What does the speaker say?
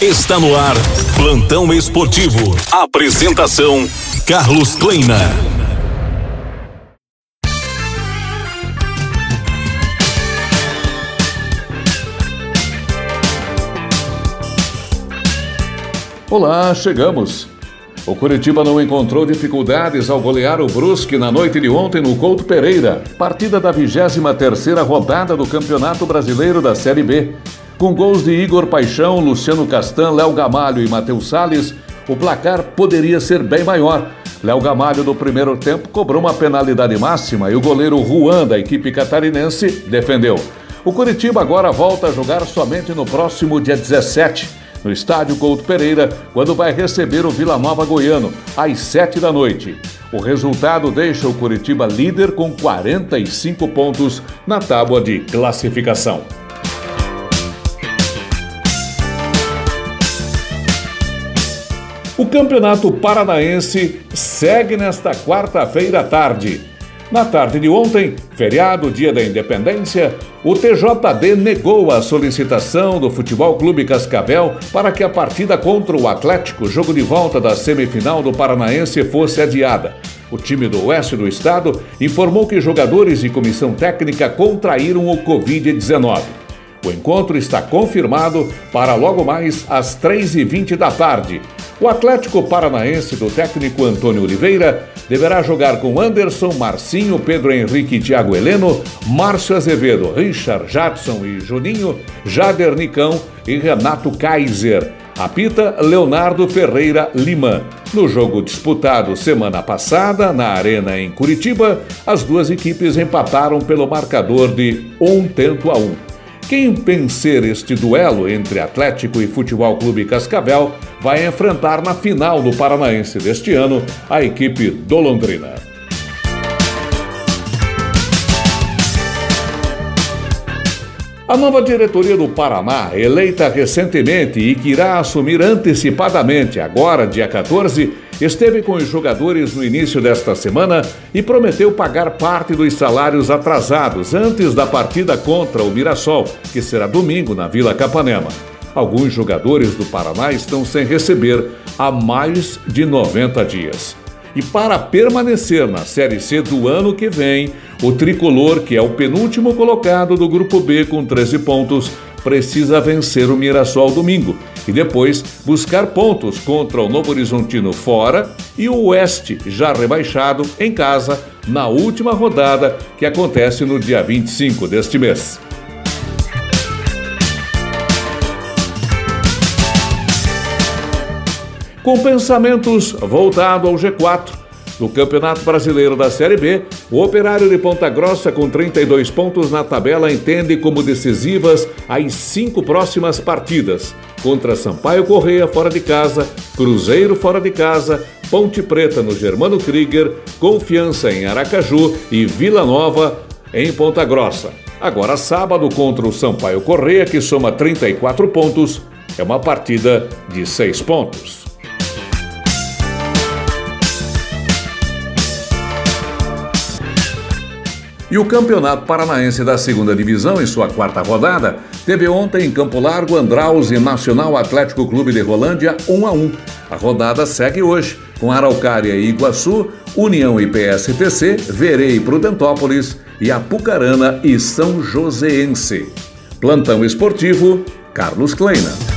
Está no ar, Plantão Esportivo. Apresentação: Carlos Kleina. Olá, chegamos. O Curitiba não encontrou dificuldades ao golear o Brusque na noite de ontem no Couto Pereira, partida da 23ª rodada do Campeonato Brasileiro da Série B. Com gols de Igor Paixão, Luciano Castan, Léo Gamalho e Matheus Salles, o placar poderia ser bem maior. Léo Gamalho, no primeiro tempo, cobrou uma penalidade máxima e o goleiro Juan, da equipe catarinense, defendeu. O Curitiba agora volta a jogar somente no próximo dia 17, no estádio Couto Pereira, quando vai receber o Vila Nova Goiano, às 7 da noite. O resultado deixa o Curitiba líder com 45 pontos na tábua de classificação. O Campeonato Paranaense segue nesta quarta-feira à tarde. Na tarde de ontem, feriado, dia da independência, o TJD negou a solicitação do Futebol Clube Cascavel para que a partida contra o Atlético, jogo de volta da semifinal do Paranaense, fosse adiada. O time do oeste do estado informou que jogadores e comissão técnica contraíram o Covid-19. O encontro está confirmado para logo mais às 3h20 da tarde, o Atlético Paranaense do técnico Antônio Oliveira deverá jogar com Anderson, Marcinho, Pedro Henrique, Thiago Heleno, Márcio Azevedo, Richard Jadson e Juninho, Jader Nicão e Renato Kaiser. Apita Leonardo Ferreira Lima. No jogo disputado semana passada na Arena em Curitiba, as duas equipes empataram pelo marcador de um tento a um. Quem vencer este duelo entre Atlético e Futebol Clube Cascavel vai enfrentar na final do Paranaense deste ano a equipe do Londrina. A nova diretoria do Paraná, eleita recentemente e que irá assumir antecipadamente, agora, dia 14, esteve com os jogadores no início desta semana e prometeu pagar parte dos salários atrasados antes da partida contra o Mirassol, que será domingo na Vila Capanema. Alguns jogadores do Paraná estão sem receber há mais de 90 dias. E para permanecer na Série C do ano que vem, o tricolor, que é o penúltimo colocado do Grupo B com 13 pontos, precisa vencer o Mirassol domingo e depois buscar pontos contra o Novo Horizontino fora e o Oeste, já rebaixado, em casa, na última rodada que acontece no dia 25 deste mês. com pensamentos voltados ao G4. No Campeonato Brasileiro da Série B, o Operário de Ponta Grossa, com 32 pontos na tabela, entende como decisivas as cinco próximas partidas: contra Sampaio Correia fora de casa, Cruzeiro fora de casa, Ponte Preta no Germano Krieger, Confiança em Aracaju e Vila Nova em Ponta Grossa. Agora, sábado, contra o Sampaio Correia, que soma 34 pontos, é uma partida de seis pontos. E o Campeonato Paranaense da Segunda Divisão, em sua quarta rodada, teve ontem em Campo Largo Andraus e Nacional Atlético Clube de Rolândia 1 a 1. A rodada segue hoje, com Araucária e Iguaçu, União e PSTC, Verei e Prudentópolis e Apucarana e São Joséense. Plantão Esportivo, Carlos Kleina.